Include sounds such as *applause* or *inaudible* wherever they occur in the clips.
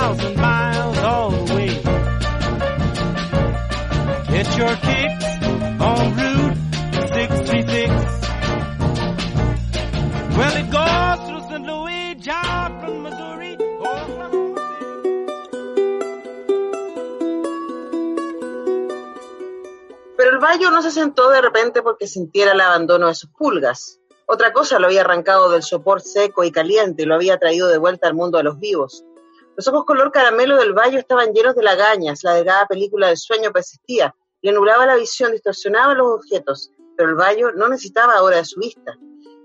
2,000 miles away. Get your kicks Route 66. Well, it goes through St. Louis, Missouri, Pero el Bayo no se sentó de repente porque sintiera el abandono de sus pulgas. Otra cosa lo había arrancado del sopor seco y caliente y lo había traído de vuelta al mundo de los vivos. Los ojos color caramelo del Bayo estaban llenos de lagañas, la delgada película del sueño persistía, le nublaba la visión, distorsionaba los objetos, pero el Bayo no necesitaba ahora de su vista.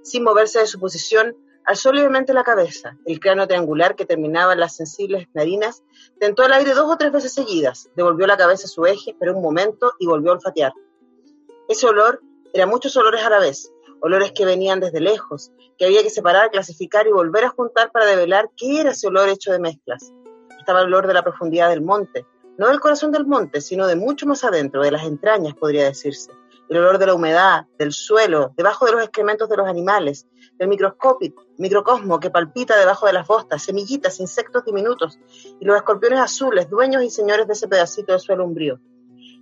Sin moverse de su posición, alzó levemente la cabeza. El cráneo triangular que terminaba en las sensibles narinas tentó el aire dos o tres veces seguidas, devolvió la cabeza a su eje, esperó un momento y volvió a olfatear. Ese olor era muchos olores a la vez, olores que venían desde lejos, que había que separar, clasificar y volver a juntar para develar qué era ese olor hecho de mezclas. Estaba el olor de la profundidad del monte, no del corazón del monte, sino de mucho más adentro, de las entrañas, podría decirse. El olor de la humedad, del suelo, debajo de los excrementos de los animales, del microscópico, microcosmo que palpita debajo de las bostas, semillitas, insectos diminutos, y los escorpiones azules, dueños y señores de ese pedacito de suelo umbrío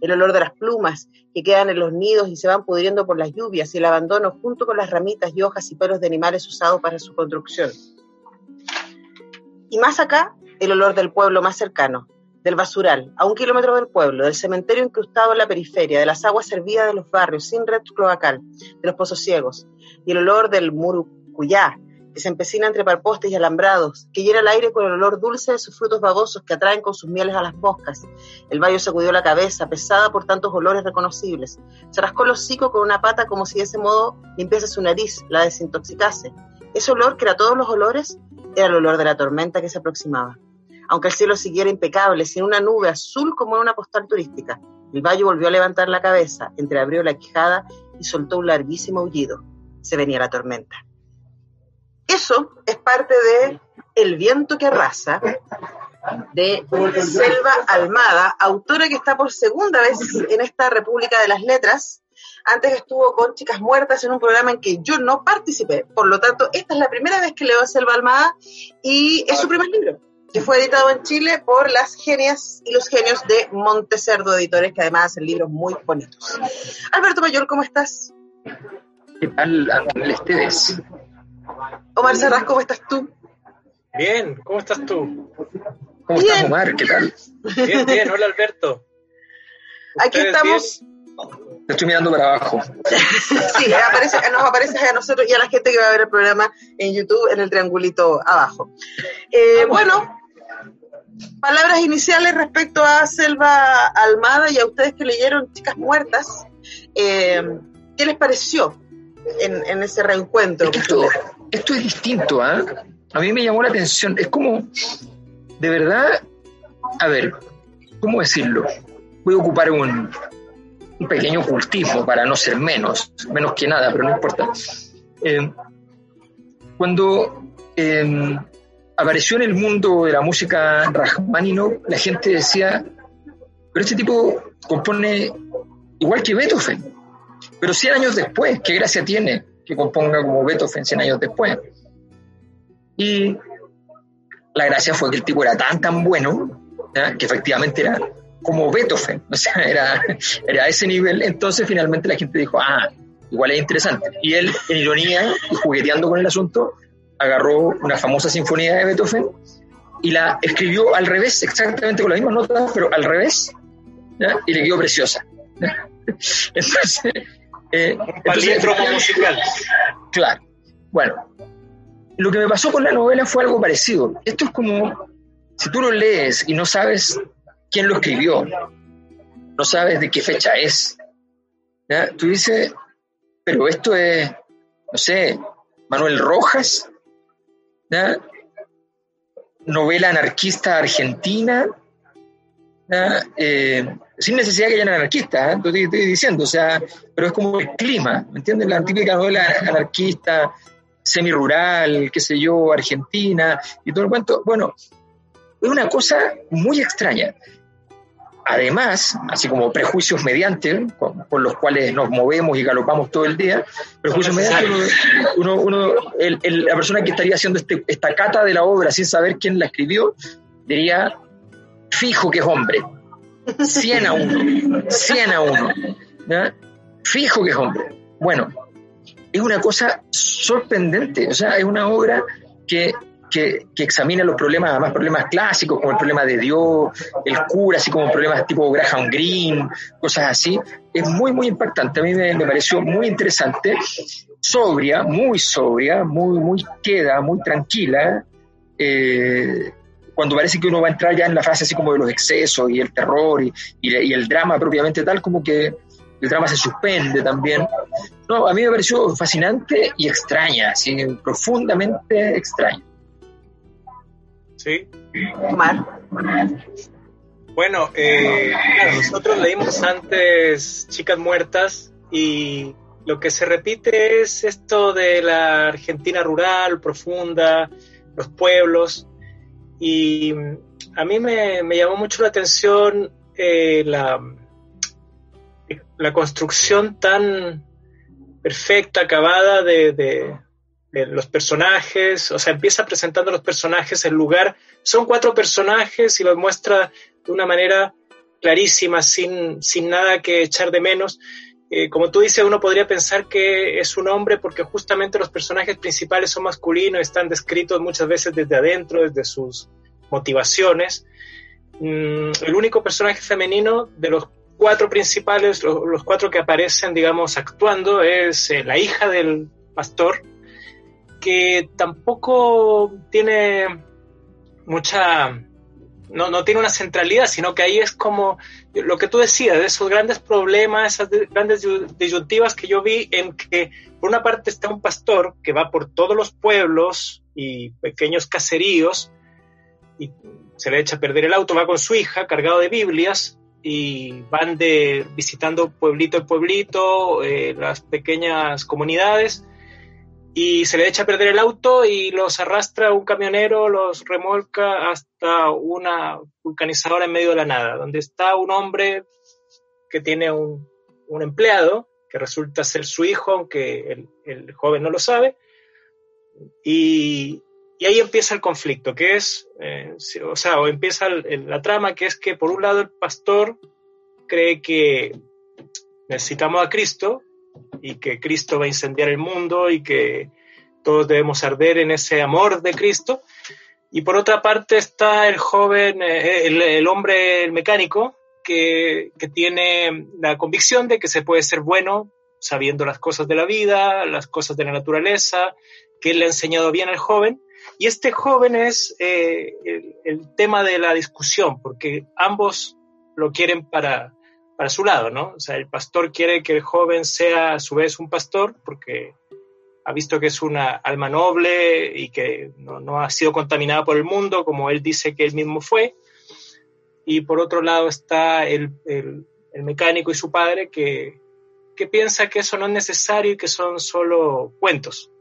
el olor de las plumas que quedan en los nidos y se van pudriendo por las lluvias y el abandono junto con las ramitas y hojas y pelos de animales usados para su construcción. Y más acá, el olor del pueblo más cercano, del basural, a un kilómetro del pueblo, del cementerio incrustado en la periferia, de las aguas servidas de los barrios sin red cloacal, de los pozos ciegos, y el olor del murucuyá, que se empecina entre parpostes y alambrados, que llena el aire con el olor dulce de sus frutos babosos que atraen con sus mieles a las moscas. El bayo sacudió la cabeza, pesada por tantos olores reconocibles. Se rascó el hocico con una pata como si de ese modo limpiase su nariz, la desintoxicase. Ese olor, que era todos los olores, era el olor de la tormenta que se aproximaba. Aunque el cielo siguiera impecable, sin una nube azul como en una postal turística, el bayo volvió a levantar la cabeza, entreabrió la quijada y soltó un larguísimo aullido. Se venía la tormenta. Eso es parte de El viento que arrasa, de Selva Almada, autora que está por segunda vez en esta República de las Letras. Antes estuvo con Chicas Muertas en un programa en que yo no participé, por lo tanto, esta es la primera vez que leo a Selva Almada y es su primer libro, que fue editado en Chile por las genias y los genios de Montecerdo Editores, que además hacen libros muy bonitos. Alberto Mayor, ¿cómo estás? ¿Qué tal, Esteves? Omar Serras, ¿cómo estás tú? Bien, ¿cómo estás tú? ¿Cómo Bien. estás, Omar? ¿Qué tal? Bien, bien, hola Alberto. Aquí ¿Ustedes estamos. Te estoy mirando para abajo. *laughs* Sí, aparece, nos aparece a nosotros y a la gente que va a ver el programa en YouTube en el triangulito abajo. Eh, bueno, palabras iniciales respecto a Selva Almada y a ustedes que leyeron Chicas Muertas. Eh, ¿Qué les pareció en, en ese reencuentro? Esto, esto es distinto, ¿ah? A mí me llamó la atención. Es como, de verdad, a ver, ¿cómo decirlo? Voy a ocupar un, pequeño ocultismo para no ser menos, menos que nada, pero no importa. Eh, cuando eh, apareció en el mundo de la música Rachmaninoff, la gente decía, pero este tipo compone igual que Beethoven, pero 100 años después, ¿qué gracia tiene que componga como Beethoven 100 años después? Y la gracia fue que el tipo era tan, tan bueno, ¿ya? que efectivamente era como Beethoven, *laughs* o sea, era, era a ese nivel. Entonces finalmente la gente dijo, ah, igual es interesante. Y él, en ironía y jugueteando con el asunto, agarró una famosa sinfonía de Beethoven y la escribió al revés, exactamente con las mismas notas, pero al revés, y le quedó preciosa. *laughs* Entonces, eh, un *laughs* musical. Claro. Bueno, lo que me pasó con la novela fue algo parecido. Esto es como, si tú lo lees y no sabes quién lo escribió, no sabes de qué fecha es, tú dices, pero esto es, no sé, Manuel Rojas, novela anarquista argentina, eh, sin necesidad que hayan anarquistas, ¿eh? estoy, diciendo, o sea, pero es como el clima, ¿me entiendes? La típica novela anarquista, semi-rural, qué sé yo, argentina, y todo el cuento. Bueno, es una cosa muy extraña. Además, así como prejuicios mediante, con, los cuales nos movemos y galopamos todo el día, prejuicios mediante, uno, uno, la persona que estaría haciendo este, esta cata de la obra sin saber quién la escribió, diría, fijo que es hombre, 100 a 1, 100 a 1, fijo que es hombre. Bueno, es una cosa sorprendente, o sea, es una obra que, que, examina los problemas, además problemas clásicos, como el problema de Dios, el cura, así como problemas tipo Graham Greene, cosas así. Es muy, muy impactante, a mí me, pareció muy interesante, sobria, muy sobria, muy, muy queda, muy tranquila. Eh, cuando parece que uno va a entrar ya en la fase así como de los excesos y el terror y, y, el drama propiamente tal, como que el drama se suspende también. No, a mí me pareció fascinante y extraña, así, profundamente extraña. Sí. Bueno, eh, nosotros leímos antes Chicas Muertas y lo que se repite es esto de la Argentina rural, profunda, los pueblos. Y a mí me, llamó mucho la atención eh, la, la, construcción tan perfecta, acabada de, los personajes. O sea, empieza presentando los personajes, el lugar. Son cuatro personajes y los muestra de una manera clarísima, sin, sin nada que echar de menos. Eh, como tú dices, uno podría pensar que es un hombre porque justamente los personajes principales son masculinos, están descritos muchas veces desde adentro, desde sus motivaciones. Mm, el único personaje femenino de los cuatro principales, los, cuatro que aparecen, digamos, actuando, es eh, la hija del pastor, que tampoco tiene mucha no, no tiene una centralidad, sino que ahí es como lo que tú decías, de esos grandes problemas, esas grandes disyuntivas que yo vi en que por una parte está un pastor que va por todos los pueblos y pequeños caseríos y se le echa a perder el auto, va con su hija cargado de Biblias y van de visitando pueblito en pueblito, eh, las pequeñas comunidades y se le echa a perder el auto y los arrastra un camionero, los remolca hasta una vulcanizadora en medio de la nada, donde está un hombre que tiene un, empleado que resulta ser su hijo, aunque el, joven no lo sabe, y, ahí empieza el conflicto, que es, eh, o sea, o empieza la trama, que es que por un lado el pastor cree que necesitamos a Cristo, y que Cristo va a incendiar el mundo y que todos debemos arder en ese amor de Cristo. Y por otra parte está el joven, eh, el, hombre, el mecánico, que, que, tiene la convicción de que se puede ser bueno sabiendo las cosas de la vida, las cosas de la naturaleza, que le ha enseñado bien al joven. Y este joven es eh, el, tema de la discusión, porque ambos lo quieren para, para su lado, ¿no? O sea, el pastor quiere que el joven sea a su vez un pastor porque ha visto que es una alma noble y que no, ha sido contaminada por el mundo, como él dice que él mismo fue. Y por otro lado está el, mecánico y su padre que, que piensa que eso no es necesario y que son solo cuentos.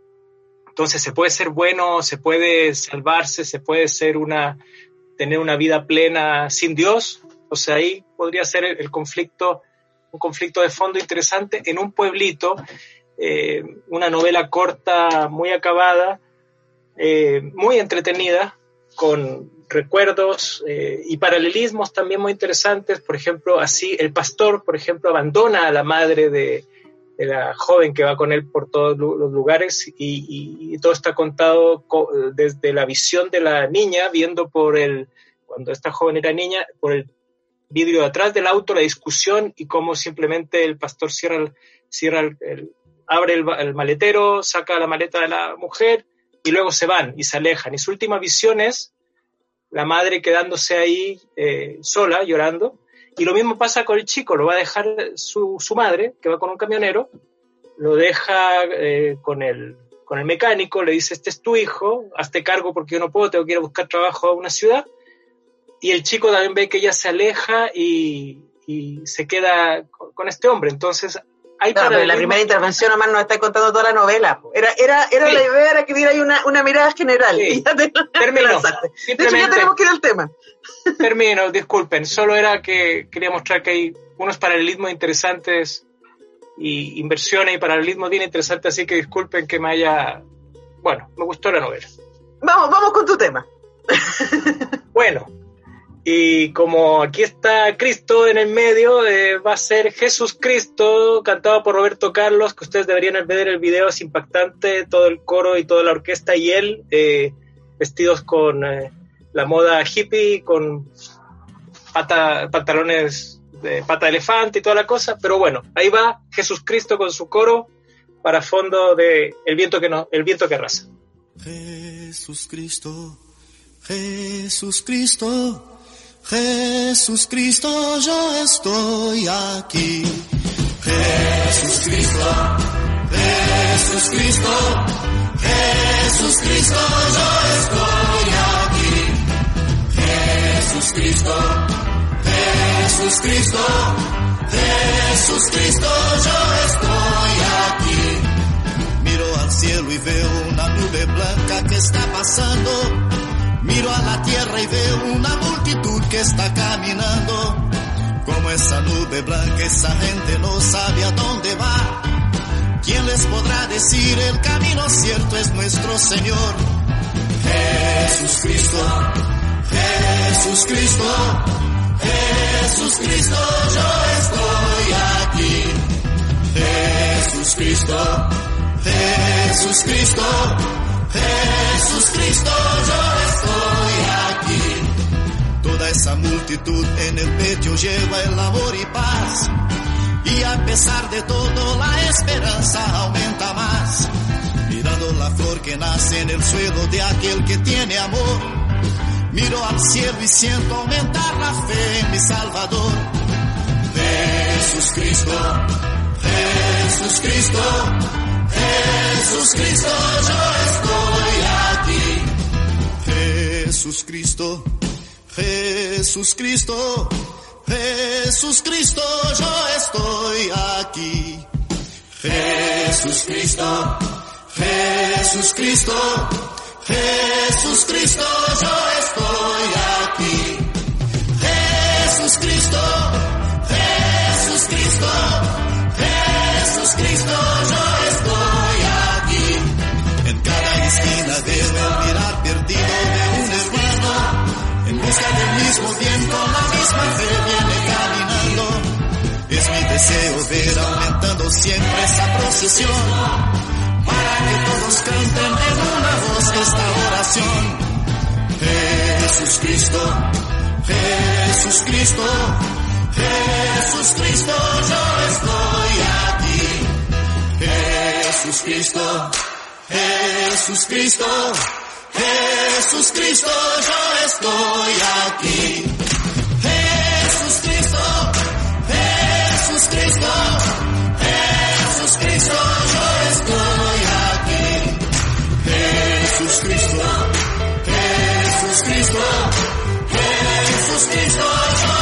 Entonces se puede ser bueno, se puede salvarse, se puede ser una, tener una vida plena sin Dios, o sea, ahí podría ser el, conflicto, un conflicto de fondo interesante en un pueblito, eh, una novela corta, muy acabada, eh, muy entretenida, con recuerdos eh, y paralelismos también muy interesantes. Por ejemplo, así el pastor, por ejemplo, abandona a la madre de, la joven que va con él por todos los lugares y, todo está contado desde la visión de la niña, viendo por el, cuando esta joven era niña, por el vidrio de atrás del auto, la discusión y cómo simplemente el pastor cierra, cierra abre el, maletero, saca la maleta de la mujer y luego se van y se alejan. Y su última visión es la madre quedándose ahí eh, sola, llorando, y lo mismo pasa con el chico, lo va a dejar su, su madre, que va con un camionero, lo deja eh, con, el, con el mecánico, le dice, este es tu hijo, hazte cargo porque yo no puedo, tengo que ir a buscar trabajo a una ciudad. Y el chico también ve que ella se aleja y, y se queda con este hombre. Entonces la primera intervención nomás nos está contando toda la novela. Era, era, era la idea era que diera una, una mirada general. *laughs* Y ya te, Termino. de hecho, ya tenemos que ir al tema. Termino, disculpen. Solo era que quería mostrar que hay unos paralelismos interesantes y inversiones y paralelismos bien interesantes, así que disculpen que me haya... Bueno, me gustó la novela. Vamos, vamos con tu tema. bueno, y como aquí está Cristo en el medio, eh, va a ser Jesús Cristo, cantado por Roberto Carlos, que ustedes deberían ver el video, es impactante, todo el coro y toda la orquesta y él, eh, vestidos con eh, la moda hippie, con pata, pantalones de pata de elefante y toda la cosa, pero bueno, ahí va Jesús Cristo con su coro para fondo de El viento que no, el viento que arrasa. Jesús Cristo, Jesús Cristo Jesús Cristo, yo estoy aquí. Jesús Cristo, Jesús Cristo, Jesús Cristo, yo estoy aquí. Jesús Cristo, Jesús Cristo, Jesús Cristo, yo estoy aquí. Miro al cielo y veo una nube blanca que está pasando Miro a la tierra y veo una multitud que está caminando. Como esa nube blanca, esa gente no sabe a dónde va. ¿Quién les podrá decir el camino cierto es nuestro Señor? Jesús Cristo, Jesús Cristo, Jesús Cristo, yo estoy aquí. Jesús Cristo, Jesús Cristo, Jesús Cristo, yo estoy aquí. Toda esa multitud en el pecho lleva el amor y paz. Y a pesar de todo la esperanza aumenta más. Mirando la flor que nace en el suelo de aquel que tiene amor. Miro al cielo y siento aumentar la fe en mi Salvador. Jesús Cristo, Jesús Cristo. Jesús Cristo, yo estoy aquí. Jesús Cristo, Jesús Cristo, Jesús Cristo, yo estoy aquí. Jesús Cristo, Jesús Cristo, Jesús Cristo, yo estoy aquí. Jesús Cristo, Jesús Cristo, Jesús Cristo, yo esquina Del mismo viento, la misma fe viene caminando. Es mi deseo ver aumentando siempre esa procesión. Para que todos canten en una voz esta oración. Jesús Cristo, Jesús Cristo, Jesús Cristo, yo estoy aquí. Jesús Cristo. Jesús Cristo, Jesús Cristo, yo estoy aquí. Jesús Cristo, Jesús Cristo, Jesús Cristo, yo estoy aquí. Jesús Cristo, Jesús Cristo, Jesús Cristo, yo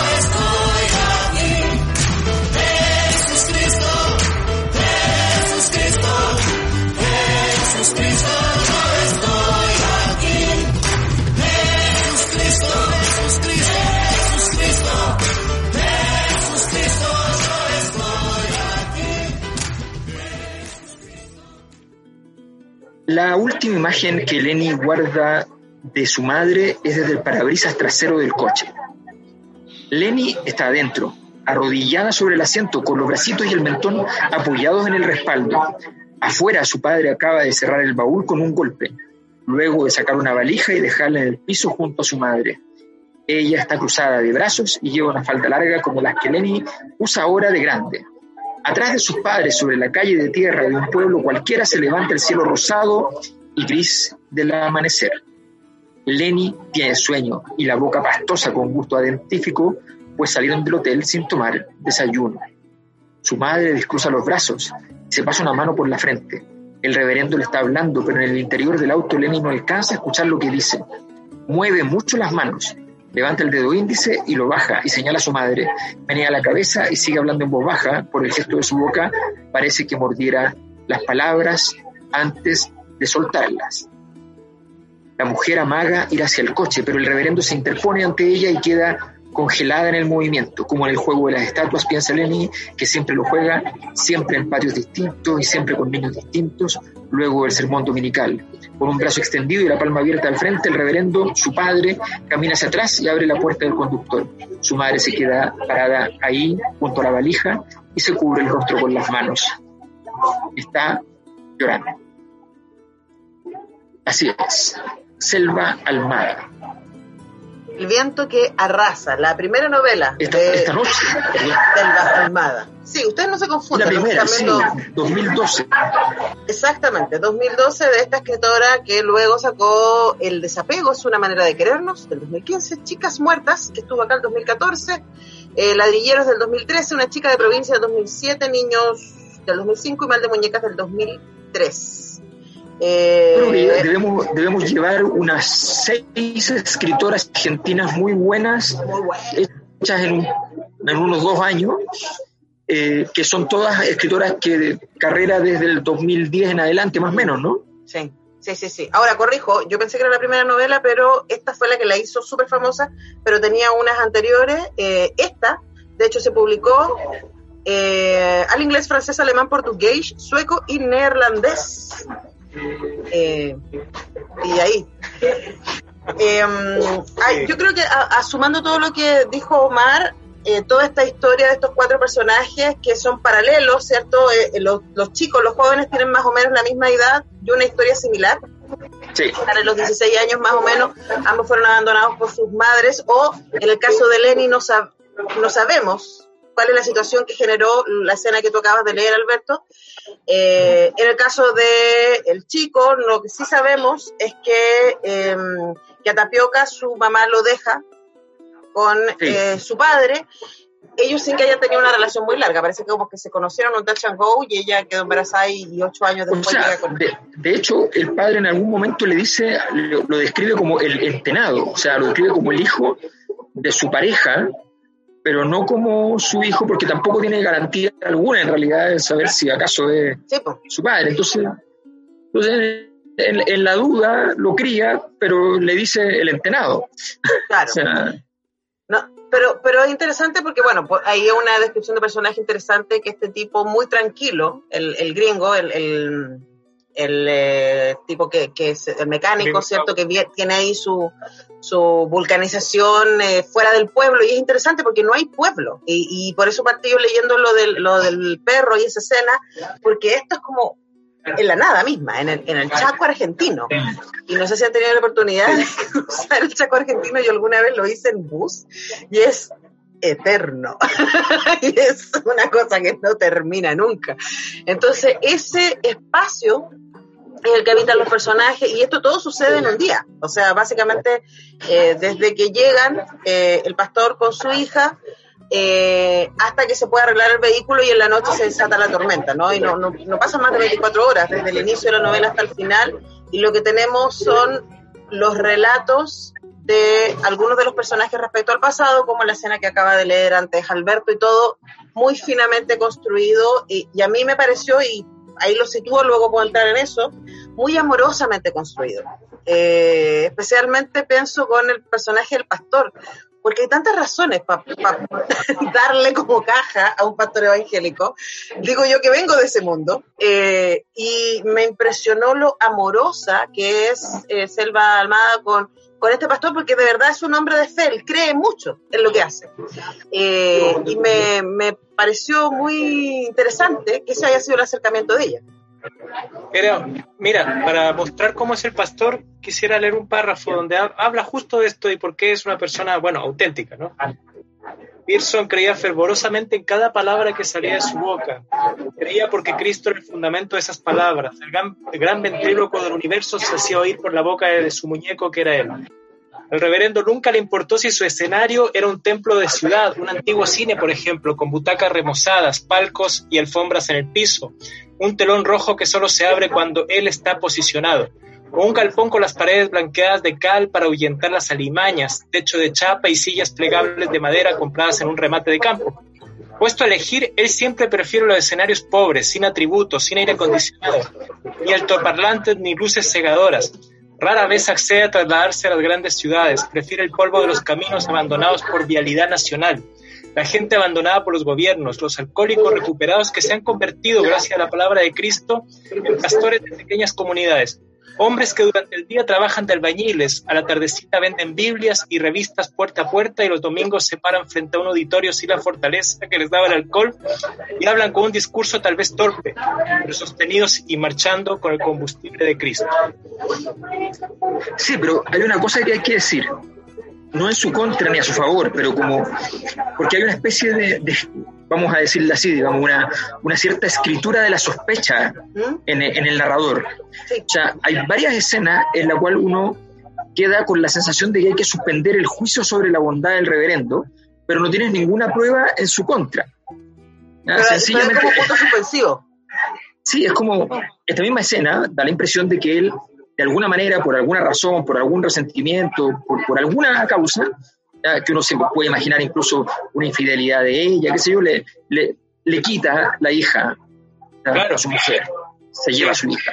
La última imagen que Lenny guarda de su madre es desde el parabrisas trasero del coche. Lenny está adentro, arrodillada sobre el asiento, con los bracitos y el mentón apoyados en el respaldo. Afuera su padre acaba de cerrar el baúl con un golpe, luego de sacar una valija y dejarla en el piso junto a su madre. Ella está cruzada de brazos y lleva una falda larga como las que Lenny usa ahora de grande. Atrás de sus padres, sobre la calle de tierra de un pueblo cualquiera, se levanta el cielo rosado y gris del amanecer. Lenny tiene sueño y la boca pastosa con gusto adentífico, pues salieron del hotel sin tomar desayuno. Su madre descruza los brazos y se pasa una mano por la frente. El reverendo le está hablando, pero en el interior del auto Lenny no alcanza a escuchar lo que dice. Mueve mucho las manos, levanta el dedo índice y lo baja y señala a su madre. Menea la cabeza y sigue hablando en voz baja. Por el gesto de su boca parece que mordiera las palabras antes de soltarlas. La mujer amaga ir hacia el coche, pero el reverendo se interpone ante ella y queda congelada en el movimiento, como en el juego de las estatuas, piensa Lenny, que siempre lo juega, siempre en patios distintos y siempre con niños distintos, luego el sermón dominical. Con un brazo extendido y la palma abierta al frente, el reverendo, su padre, camina hacia atrás y abre la puerta del conductor. Su madre se queda parada ahí, junto a la valija, y se cubre el rostro con las manos. Está llorando. Así es. Selva Almada. El viento que arrasa, la primera novela Esta, de esta noche, *laughs* Selva Almada. Sí, ustedes no se la confunden. primera, sí, lógicamente, 2012. Exactamente, 2012 de esta escritora que luego sacó El desapego es una manera de querernos, del 2015, Chicas muertas, que estuvo acá el 2014, eh, Ladrilleros del 2013, Una chica de provincia del 2007, Niños del 2005 y Mal de muñecas del 2003. Eh, debemos, debemos llevar unas seis escritoras argentinas muy buenas, hechas en, en unos dos años, eh, que son todas escritoras que de carrera desde el 2010 en adelante, más o menos, ¿no? Sí, sí, sí, sí. Ahora corrijo, yo pensé que era la primera novela, pero esta fue la que la hizo súper famosa, pero tenía unas anteriores. Eh, esta, de hecho, se publicó eh, al inglés, francés, alemán, portugués, sueco y neerlandés. Eh, y ahí. *laughs* Eh, ay, yo creo que asumando todo lo que dijo Omar, eh, toda esta historia de estos cuatro personajes que son paralelos, ¿cierto? Eh, eh, los, los chicos, los jóvenes tienen más o menos la misma edad y una historia similar. Sí. Para los 16 años más o menos, ambos fueron abandonados por sus madres o en el caso de Lenny no, sab- no sabemos cuál es la situación que generó la escena que tú acabas de leer, Alberto. Eh, en el caso de el chico, lo que sí sabemos es que, eh, que a Tapioca su mamá lo deja con Sí. eh, su padre. Ellos sin que hayan tenido una relación muy larga, parece que como que se conocieron en un touch and go y ella quedó embarazada y, y ocho años O después sea, llega con de, de hecho, el padre en algún momento le dice, lo, lo describe como el entenado, o sea, lo describe como el hijo de su pareja, pero no como su hijo, porque tampoco tiene garantía alguna en realidad de saber si acaso es Sí, pues. su padre. Entonces, entonces en, en la duda lo cría, pero le dice el entenado. Claro. *laughs* O sea, No, pero, pero es interesante porque, bueno, pues, ahí hay una descripción de personaje interesante que este tipo muy tranquilo, el, el gringo, el, el, el, eh, tipo que, que es el mecánico. ¿cierto? Que tiene ahí su, su vulcanización eh, fuera del pueblo y es interesante porque no hay pueblo y, y por eso partí yo leyendo lo del, lo del perro y esa escena, porque esto es como en la nada misma, en el, en el Chaco argentino. Y no sé si han tenido la oportunidad de *laughs* usar el Chaco argentino, yo alguna vez lo hice en bus y es eterno. *laughs* y es una cosa que no termina nunca. Entonces, ese espacio en el que habitan los personajes, y esto todo sucede en un día. O sea, básicamente, eh, desde que llegan eh, el pastor con su hija, eh, hasta que se puede arreglar el vehículo y en la noche se desata la tormenta, ¿no? Y no, no, no pasan más de 24 horas, desde el inicio de la novela hasta el final, y lo que tenemos son los relatos de algunos de los personajes respecto al pasado, como la escena que acaba de leer antes Alberto y todo, muy finamente construido, y, y a mí me pareció, y ahí lo sitúo, luego puedo entrar en eso, muy amorosamente construido. Eh, especialmente pienso con el personaje del pastor, porque hay tantas razones para *laughs* darle como caja a un pastor evangélico. Digo yo que vengo de ese mundo eh, y me impresionó lo amorosa que es eh, Selva Almada con, con este pastor porque de verdad es un hombre de fe, él cree mucho en lo que hace. Eh, y me, me, pareció muy interesante que ese haya sido el acercamiento de ella. Pero, mira, para mostrar cómo es el pastor, quisiera leer un párrafo donde habla justo de esto y por qué es una persona, bueno, auténtica, ¿no? Pearson creía fervorosamente en cada palabra que salía de su boca. Creía porque Cristo era el fundamento de esas palabras. El gran, el del universo se hacía oír por la boca de su muñeco que era él. El reverendo nunca le importó si su escenario era un templo de ciudad, un antiguo cine, por ejemplo, con butacas remozadas, palcos y alfombras en el piso, un telón rojo que solo se abre cuando él está posicionado, o un galpón con las paredes blanqueadas de cal para ahuyentar las alimañas, techo de chapa y sillas plegables de madera compradas en un remate de campo. Puesto a elegir, él siempre prefiere los escenarios pobres, sin atributos, sin aire acondicionado, ni altoparlantes ni luces cegadoras, Rara vez accede a trasladarse a las grandes ciudades, prefiere el polvo de los caminos abandonados por vialidad nacional, la gente abandonada por los gobiernos, los alcohólicos recuperados que se han convertido, gracias a la palabra de Cristo, en pastores de pequeñas comunidades. Hombres que durante el día trabajan de albañiles, a la tardecita venden Biblias y revistas puerta a puerta y los domingos se paran frente a un auditorio sin la fortaleza que les daba el alcohol y hablan con un discurso tal vez torpe, pero sostenidos y marchando con el combustible de Cristo. Sí, pero hay una cosa que hay que decir no en su contra ni a su favor, pero como porque hay una especie de, vamos a decirlo así, digamos, una, una cierta escritura de la sospecha en, en el narrador. O sea, hay varias escenas en las cuales uno queda con la sensación de que hay que suspender el juicio sobre la bondad del reverendo, pero no tienes ninguna prueba en su contra. Sencillamente, es como punto suspensivo. Sí, es como esta misma escena da la impresión de que él de alguna manera, por alguna razón, por algún resentimiento, por, alguna causa, que uno se puede imaginar incluso una infidelidad de ella, qué sé yo, le, le, quita la hija a su mujer, se lleva a su hija.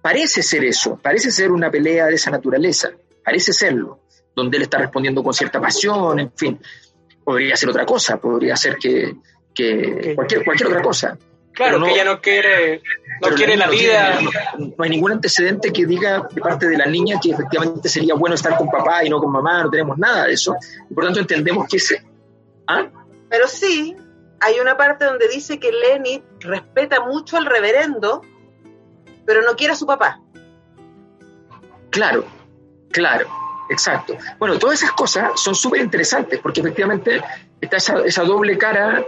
Parece ser eso, parece ser una pelea de esa naturaleza, parece serlo, donde él está respondiendo con cierta pasión, en fin. Podría ser otra cosa, podría ser que, que cualquier, cualquier otra cosa. Claro, que ella no quiere, no quiere la vida. no, hay ningún antecedente que diga de parte de la niña que efectivamente sería bueno estar con papá y no con mamá, no tenemos nada de eso. Y por tanto entendemos que ese... ¿Ah? Pero sí, hay una parte donde dice que Lenny respeta mucho al reverendo, pero no quiere a su papá. Claro, claro, exacto. Bueno, todas esas cosas son súper interesantes porque efectivamente está esa, esa doble cara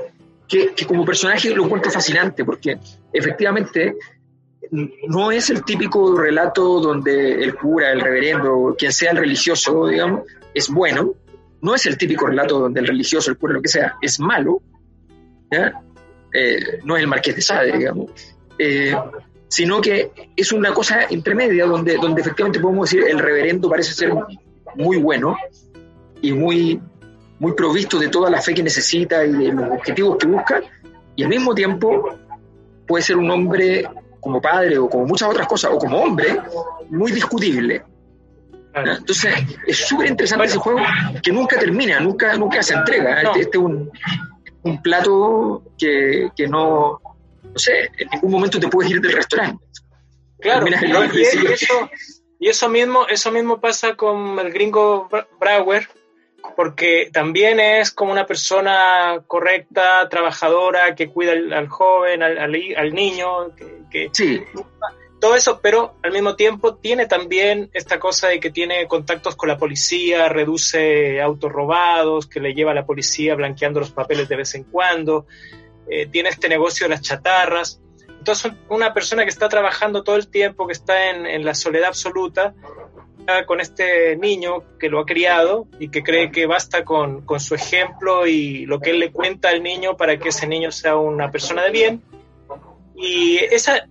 que, como personaje lo encuentro fascinante, porque efectivamente no es el típico relato donde el cura, el reverendo, quien sea el religioso, digamos, es bueno. No es el típico relato donde el religioso, el cura, lo que sea, es malo. Eh, no es el marqués de Sade, digamos. Eh, sino que es una cosa intermedia donde, donde efectivamente podemos decir el reverendo parece ser muy bueno y muy muy provisto de toda la fe que necesita y de los objetivos que busca, y al mismo tiempo puede ser un hombre como padre o como muchas otras cosas, o como hombre, muy discutible. Entonces, es súper interesante ese juego que nunca termina, nunca, nunca se entrega. Este, este, es un, un plato que, que, no, no sé, en ningún momento te puedes ir del restaurante. Claro, y, eso, y eso mismo, eso mismo pasa con el gringo Brower, porque también es como una persona correcta, trabajadora, que cuida al, joven, al, al, niño, que, sí. todo eso, pero al mismo tiempo tiene también esta cosa de que tiene contactos con la policía, reduce autos robados, que le lleva a la policía blanqueando los papeles de vez en cuando, eh, tiene este negocio de las chatarras. Entonces, una persona que está trabajando todo el tiempo, que está en, en la soledad absoluta, con este niño que lo ha criado y que cree que basta con, con, su ejemplo y lo que él le cuenta al niño para que ese niño sea una persona de bien. Y esa,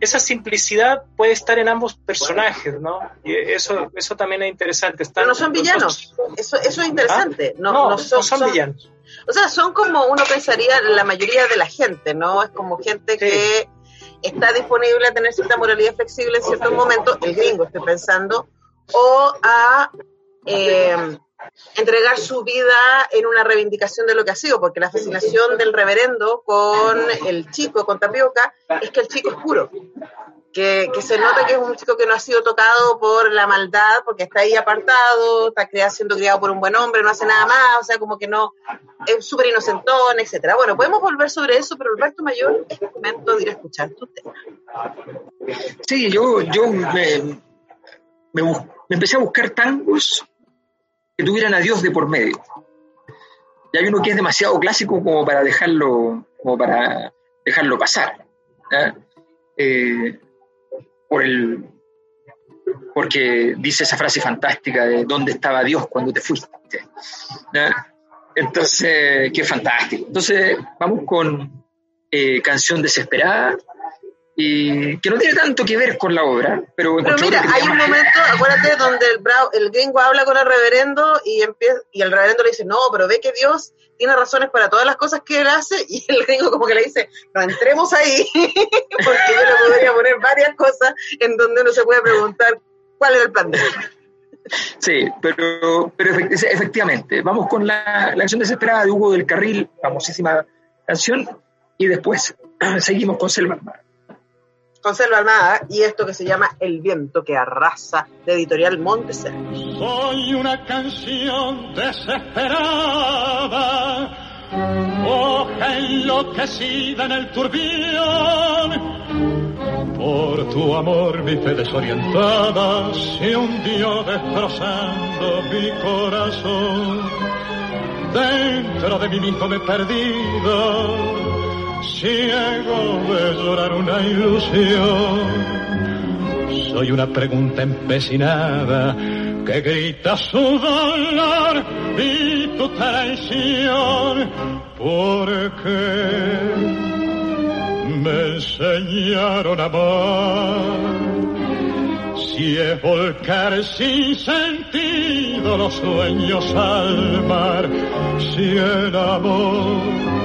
esa simplicidad puede estar en ambos personajes, ¿no? Y eso, eso también es interesante. Pero no son villanos, eso, eso es interesante. ¿Ah? No, no, son, villanos. O sea, son como uno pensaría la mayoría de la gente, ¿no? Es como gente que está disponible a tener cierta moralidad flexible en ciertos momentos. El gringo, estoy pensando, o a eh, entregar su vida en una reivindicación de lo que ha sido, porque la fascinación del reverendo con el chico, con Tapioca, es que el chico es puro. que, que, se nota que es un chico que no ha sido tocado por la maldad, porque está ahí apartado, está siendo criado por un buen hombre, no hace nada más, o sea, como que no, es súper inocentón, etcétera. Bueno, podemos volver sobre eso, pero Alberto Mayor, es momento de ir a escuchar tu tema. Sí, yo, yo me, me, empecé a buscar tangos que tuvieran a Dios de por medio. Y hay uno que es demasiado clásico como para dejarlo, como para dejarlo pasar. Eh, por el, porque dice esa frase fantástica de ¿dónde estaba Dios cuando te fuiste? Entonces, qué fantástico. Entonces, vamos con eh, Canción Desesperada, y que no tiene tanto que ver con la obra, pero... Pero mira, hay un momento, acuérdate, donde el, el gringo habla con el reverendo y, empieza, y el reverendo le dice, no, pero ve que Dios tiene razones para todas las cosas que él hace, y el gringo como que le dice, no entremos ahí, *laughs* porque yo le podría poner varias cosas en donde uno se puede preguntar cuál es el plan de Sí, pero, pero efectivamente, vamos con la, la canción desesperada de Hugo del Carril, famosísima canción, y después *clears throat* seguimos con Selva Conserva Almada y esto que se llama El viento que arrasa de editorial Monteser. Soy una canción desesperada, hoja enloquecida en el turbión. Por tu amor mi fe desorientada se hundió destrozando mi corazón. Dentro de mí mismo me he perdido ciego de llorar una ilusión. Soy una pregunta empecinada que grita su dolor y tu traición. ¿Por qué me enseñaron a amar? Si es volcar sin sentido los sueños al mar, si el amor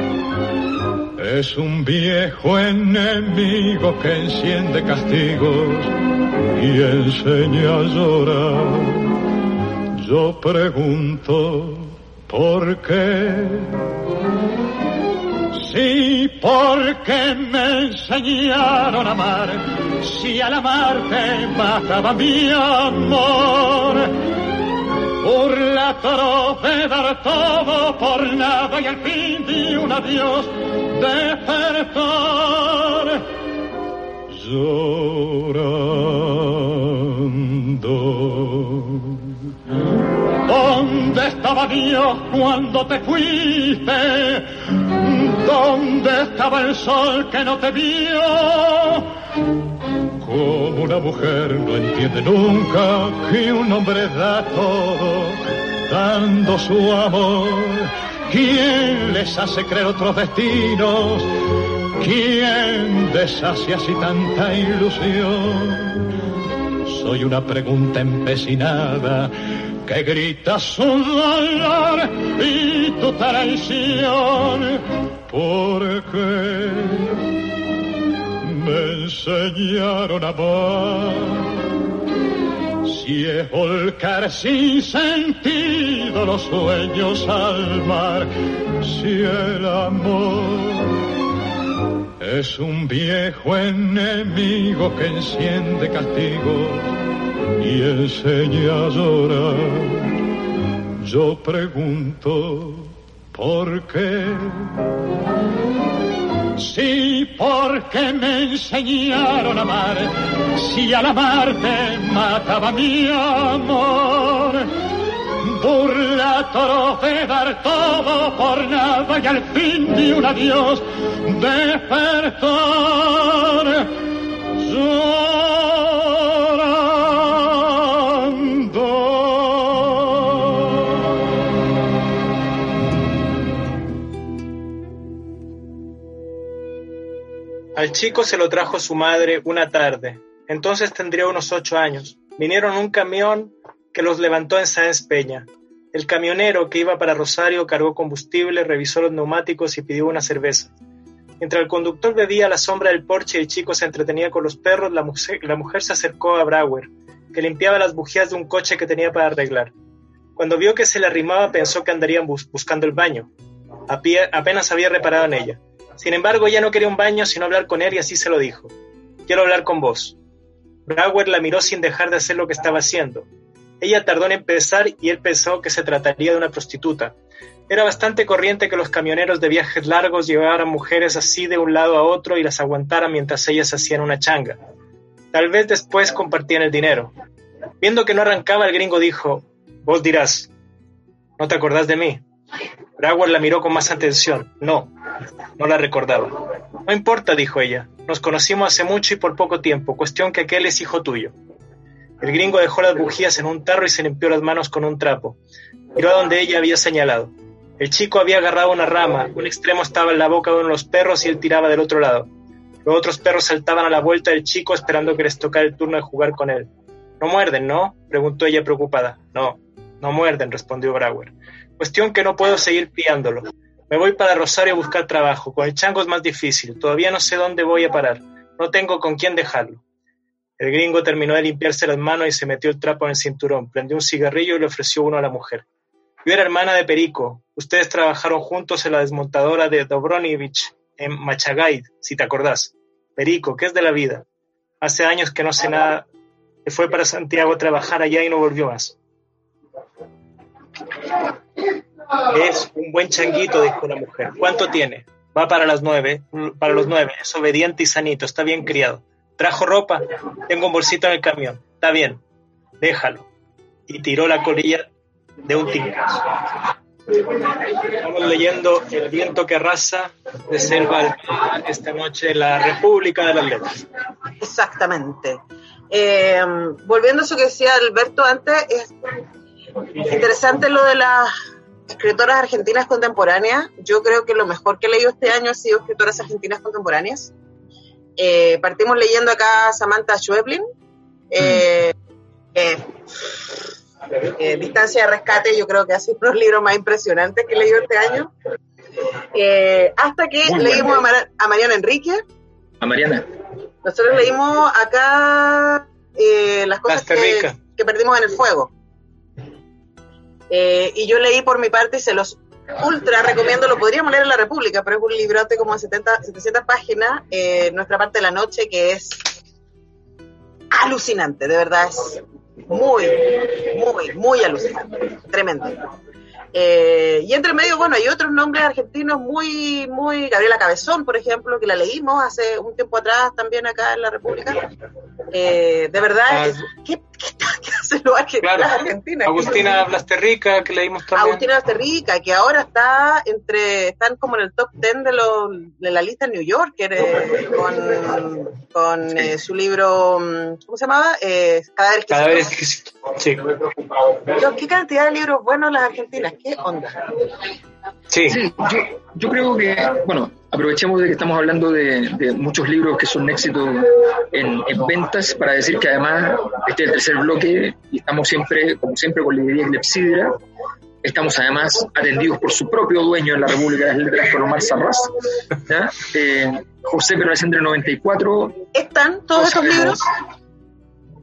es un viejo enemigo que enciende castigos y enseña a llorar. Yo pregunto, ¿por qué? Sí, porque me enseñaron a amar, si al amarte mataba mi amor burla de dar todo por nada y al fin de un adiós despertar llorando. ¿Dónde estaba Dios cuando te fuiste? ¿Dónde estaba el sol que no te vio? Como una mujer no entiende nunca que un hombre da todo, dando su amor. ¿Quién les hace creer otros destinos? ¿Quién deshace así tanta ilusión? Soy una pregunta empecinada que grita su dolor y tu traición. ¿Por qué? me enseñaron a amar. Si es volcar sin sentido los sueños al mar, si el amor es un viejo enemigo que enciende castigos y enseña a yo pregunto, ¿por qué? Sí, porque me enseñaron a amar. Si al amarte mataba mi amor. Burla toro de dar todo por nada y al fin de un adiós despertar. Al chico se lo trajo su madre una tarde. Entonces tendría unos ocho años. Vinieron un camión que los levantó en Sáenz Peña. El camionero que iba para Rosario cargó combustible, revisó los neumáticos y pidió una cerveza. Mientras el conductor bebía la sombra del porche y el chico se entretenía con los perros, la mujer, se acercó a Brauer, que limpiaba las bujías de un coche que tenía para arreglar. Cuando vio que se le arrimaba pensó que andarían buscando el baño. Apenas había reparado en ella. Sin embargo, ella no quería un baño sino hablar con él y así se lo dijo. Quiero hablar con vos. Brower la miró sin dejar de hacer lo que estaba haciendo. Ella tardó en empezar y él pensó que se trataría de una prostituta. Era bastante corriente que los camioneros de viajes largos llevaran mujeres así de un lado a otro y las aguantaran mientras ellas hacían una changa. Tal vez después compartían el dinero. Viendo que no arrancaba, el gringo dijo, vos dirás, ¿no te acordás de mí? Brower la miró con más atención. No, no la recordaba. No importa, dijo ella. Nos conocimos hace mucho y por poco tiempo, cuestión que aquel es hijo tuyo. El gringo dejó las bujías en un tarro y se limpió las manos con un trapo. Miró a donde ella había señalado. El chico había agarrado una rama, un extremo estaba en la boca de uno de los perros y él tiraba del otro lado. Los otros perros saltaban a la vuelta del chico esperando que les tocara el turno de jugar con él. No muerden, ¿no? preguntó ella preocupada. No, no muerden, respondió Brower. Cuestión que no puedo seguir piándolo. Me voy para Rosario a buscar trabajo. Con el chango es más difícil. Todavía no sé dónde voy a parar. No tengo con quién dejarlo. El gringo terminó de limpiarse las manos y se metió el trapo en el cinturón, prendió un cigarrillo y le ofreció uno a la mujer. Yo era hermana de Perico. Ustedes trabajaron juntos en la desmontadora de Dobronivich en Machagaid, si te acordás. Perico, ¿qué es de la vida? Hace años que no sé nada. Se fue para Santiago a trabajar allá y no volvió más. Es un buen changuito, dijo la mujer. ¿Cuánto tiene? Va para las nueve. Para los nueve. Es obediente y sanito. Está bien criado. ¿Trajo ropa? Tengo un bolsito en el camión. Está bien. Déjalo. Y tiró la colilla de un tincazo. Estamos leyendo El viento que arrasa de Selva esta noche la República de las Letras. Exactamente. Eh, volviendo a eso que decía Alberto antes, es interesante lo de las escritoras argentinas contemporáneas. Yo creo que lo mejor que he leído este año ha sido escritoras argentinas contemporáneas. Eh, partimos leyendo acá a Samantha Schweblin. Eh, eh, Distancia de Rescate, yo creo que ha sido uno de los libros más impresionantes que he leído este año. hasta que leímos a, Mariana Enrique. A Mariana. Nosotros leímos acá las cosas que, que, perdimos en el fuego. Y yo leí por mi parte y se los ultra recomiendo, lo podríamos leer en la República, pero es un librote como de 70, 700 páginas, eh, nuestra parte de la noche, que es alucinante, de verdad es muy, muy, muy alucinante, tremendo. Eh, y entre medio, bueno, hay otros nombres argentinos muy, muy, Gabriela Cabezón, por ejemplo, que la leímos hace un tiempo atrás también acá en la República. Eh, de verdad, ah, ¿qué, *laughs* qué, hacen los argentinos? Agustina Blasterrica, que leímos también. Agustina Blasterrica, que ahora está entre, están como en el top 10 de, los, de la lista New Yorker, eh, con, con eh, su libro, mm, ¿cómo se llamaba? Eh, Cadáveres Cadáveres Sí. ¿Qué cantidad de libros buenos las argentinas? ¿Qué onda? Sí, yo, yo, creo que, bueno, aprovechemos de que estamos hablando de, muchos libros que son éxitos en, ventas para decir que además este es el tercer bloque y estamos siempre, como siempre, con librería Clepsidra. Estamos además atendidos por su propio dueño en la República de las Letras, con Omar Sarraz. Eh, José Pero 94. ¿Están todos esos libros?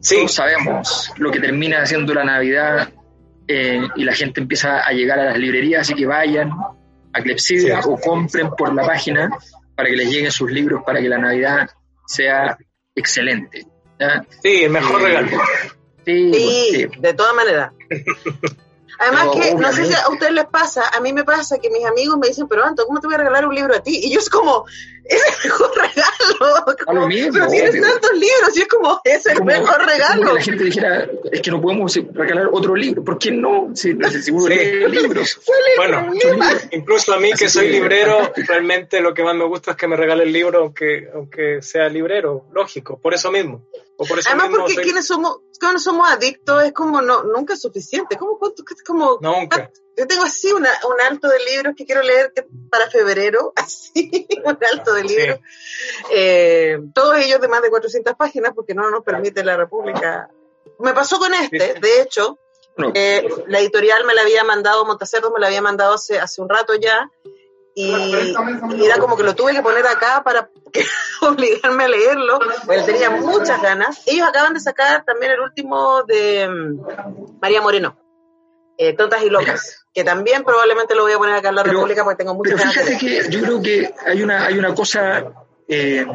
Sí. Todos sabemos lo que termina haciendo la Navidad eh, y la gente empieza a llegar a las librerías, así que vayan a Clepsidra o compren por la página para que les lleguen sus libros para que la Navidad sea excelente. Sí, el mejor eh, regalo. Sí, de todas maneras. Además que, no sé si a ustedes les pasa, a mí me pasa que mis amigos me dicen, pero Anto, ¿cómo te voy a regalar un libro a ti? Y yo es como, es el mejor *laughs* regalo. Como, pero tienes tantos libros y es como, es el mejor regalo. la gente dijera, es que no podemos regalar otro libro. ¿Por qué no? Si, si uno lee libros. *laughs* Bueno, *laughs* incluso a mí que soy librero, realmente lo que más me gusta es que me regale el libro, aunque, aunque sea librero, lógico, por eso mismo. O por eso Además, porque quienes somos, cuando somos adictos es como no, nunca es suficiente. ¿Cómo, como, nunca. Yo tengo así una, un alto de libros que quiero leer para febrero, *laughs* así, un alto de libros. Eh, todos ellos de más de 400 páginas porque no nos permite la República. Me pasó con este, de hecho, eh, la editorial me la había mandado, Montacerdo me la había mandado hace, hace un rato ya, y, era como que lo tuve que poner acá para *laughs* obligarme a leerlo, porque tenía muchas ganas. Ellos acaban de sacar también el último de mm, María Moreno, eh, Tontas y Locas, que también probablemente lo voy a poner acá en la República porque tengo muchas ganas. que yo creo que hay una, hay una cosa eh,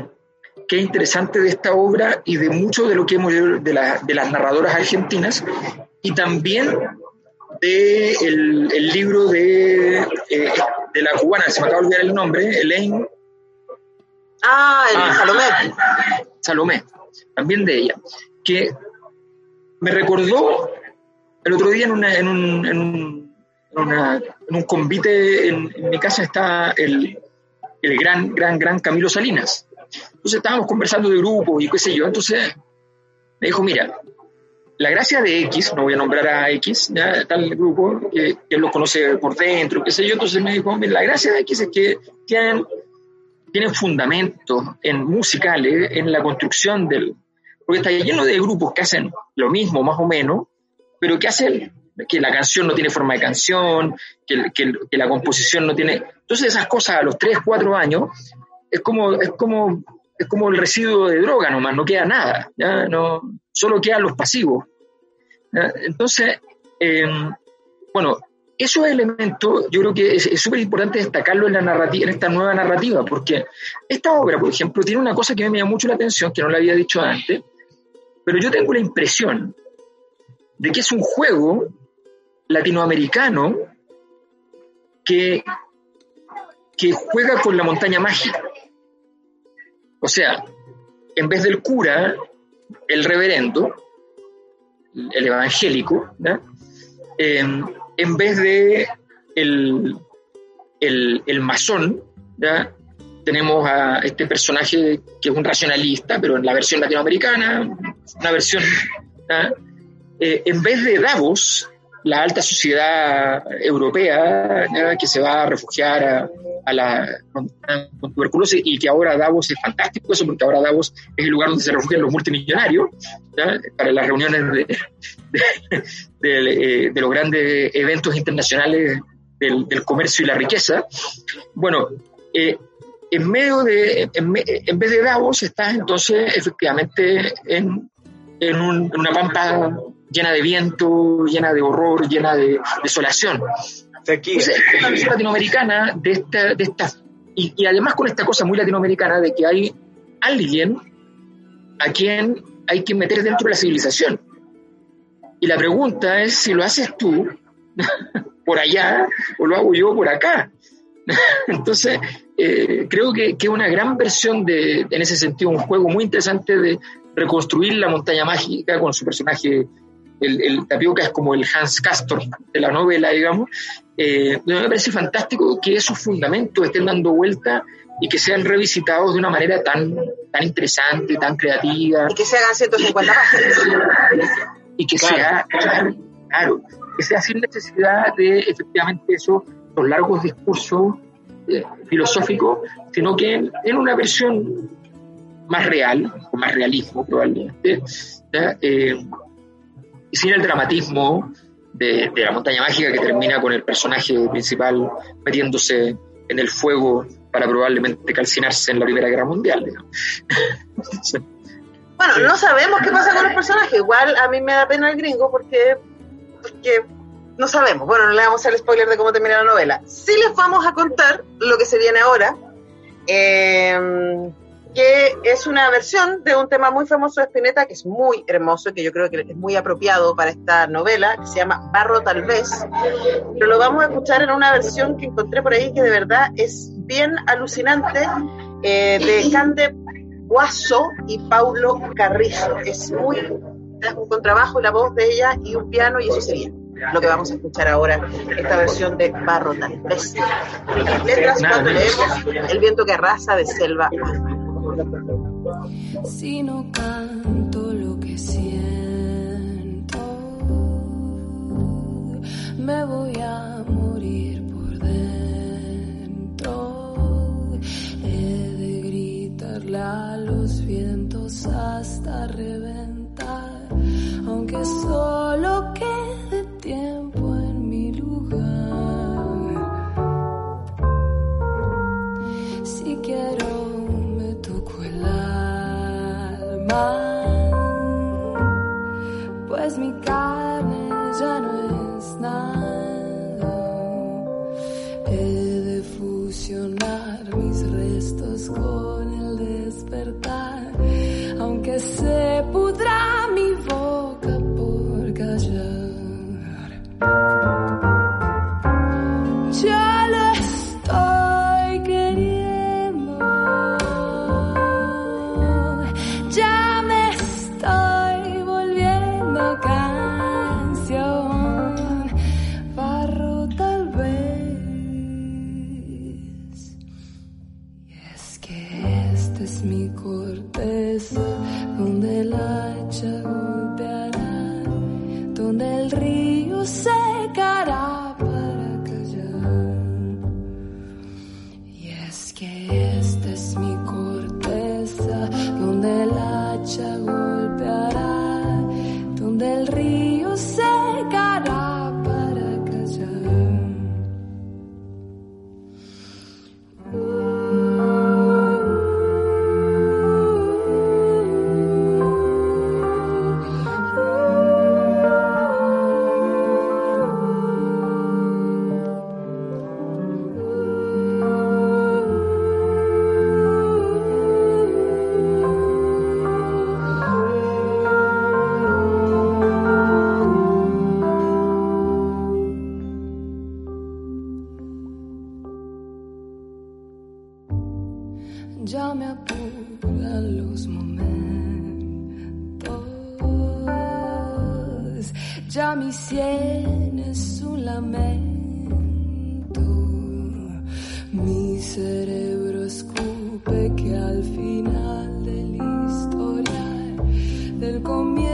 que es interesante de esta obra y de mucho de lo que hemos leído de, de las narradoras argentinas y también de el, libro de, eh, de la cubana, se me acaba de olvidar el nombre, Elaine. Ah, el ah, Salomé. Salomé, también de ella, que me recordó el otro día en, una, en, un, en, un, en un convite en, mi casa está el, el gran, gran, gran Camilo Salinas. Entonces estábamos conversando de grupo y qué sé yo. Entonces me dijo, mira, la gracia de X, no voy a nombrar a X, ya tal grupo, que, él lo conoce por dentro, qué sé yo, entonces me dijo, la gracia de X es que tienen, tienen fundamentos en musicales, en la construcción del... Porque está lleno de grupos que hacen lo mismo, más o menos, pero que hacen que la canción no tiene forma de canción, que, que, la composición no tiene... Entonces esas cosas a los 3, 4 años es como, es como, es como el residuo de droga nomás, no queda nada, ¿ya? No, solo quedan los pasivos. Entonces, em, bueno, esos elementos yo creo que es súper importante destacarlo en, la en esta nueva narrativa, porque esta obra, por ejemplo, tiene una cosa que me llama mucho la atención, que no la había dicho antes, pero yo tengo la impresión de que es un juego latinoamericano que, que juega con la montaña mágica. O sea, en vez del cura, el reverendo, el evangélico, eh, en vez de el, el, masón, tenemos a este personaje que es un racionalista, pero en la versión latinoamericana, una versión, eh, en vez de Davos, la alta sociedad europea que se va a refugiar a, la, con, tuberculosis y que ahora Davos es fantástico eso porque ahora Davos es el lugar donde se refugian los multimillonarios para las reuniones de, de, los grandes eventos internacionales del, comercio y la riqueza. Bueno, eh, en medio de, en, vez de Davos estás entonces efectivamente en, en, en una pampa llena de viento, llena de horror, llena de desolación. Aquí. es una visión latinoamericana de esta, de esta y, además con esta cosa muy latinoamericana de que hay alguien a quien hay que meter dentro de la civilización. Y la pregunta es si lo haces tú *laughs* por allá o lo hago yo por acá. *laughs* Entonces, eh, creo que es una gran versión de, en ese sentido, un juego muy interesante de reconstruir la montaña mágica con su personaje el, el, tapioca es como el Hans Castor de la novela, digamos. Eh, me parece fantástico que esos fundamentos estén dando vuelta y que sean revisitados de una manera tan, tan interesante, tan creativa. Y que se hagan 150 páginas. Y que sea, claro, que sea sin necesidad de efectivamente esos los largos discursos eh, filosóficos, sino que en, una versión más real, con más realismo probablemente, eh, sin el dramatismo de, la montaña mágica que termina con el personaje principal metiéndose en el fuego para probablemente calcinarse en la Primera Guerra Mundial. *laughs* bueno, no sabemos qué pasa con los personajes. Igual a mí me da pena el gringo porque, porque no sabemos. Bueno, no le vamos a hacer el spoiler de cómo termina la novela. Sí les vamos a contar lo que se viene ahora. Eh, que es una versión de un tema muy famoso de Spinetta, que es muy hermoso, que yo creo que es muy apropiado para esta novela, que se llama Barro tal vez, pero lo vamos a escuchar en una versión que encontré por ahí que de verdad es bien alucinante, eh, de Cande Guaso y Paulo Carrizo. Es muy, es un contrabajo, la voz de ella y un piano, y eso sería lo que vamos a escuchar ahora, esta versión de Barro tal vez. Las letras cuando leemos El viento que arrasa de Selva si no canto lo que siento, me voy a morir por dentro. He de gritarle a los vientos hasta reventar, aunque solo quede tiempo pues mi carne ya no es nada. He de fusionar mis restos con del comienzo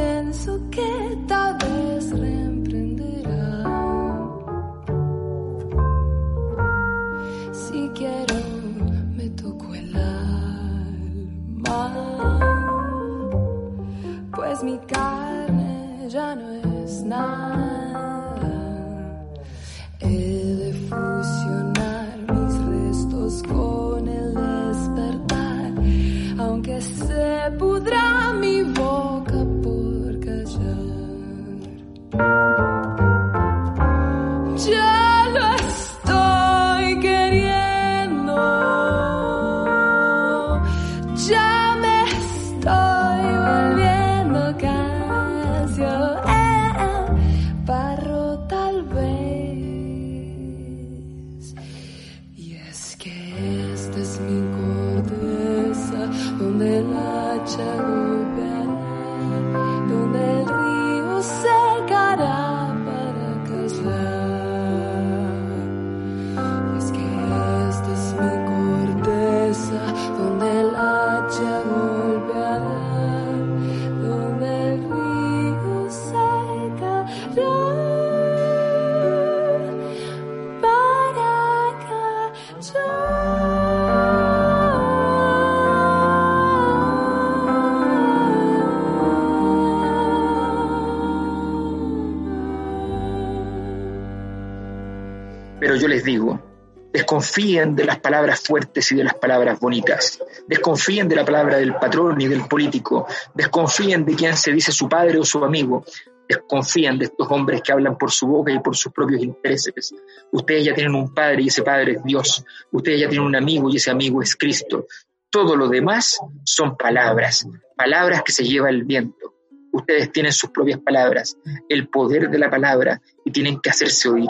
desconfíen de las palabras fuertes y de las palabras bonitas. Desconfíen de la palabra del patrón y del político. Desconfíen de quien se dice su padre o su amigo. Desconfíen de estos hombres que hablan por su boca y por sus propios intereses. Ustedes ya tienen un padre y ese padre es Dios. Ustedes ya tienen un amigo y ese amigo es Cristo. Todo lo demás son palabras, palabras que se lleva el viento. Ustedes tienen sus propias palabras, el poder de la palabra y tienen que hacerse oír.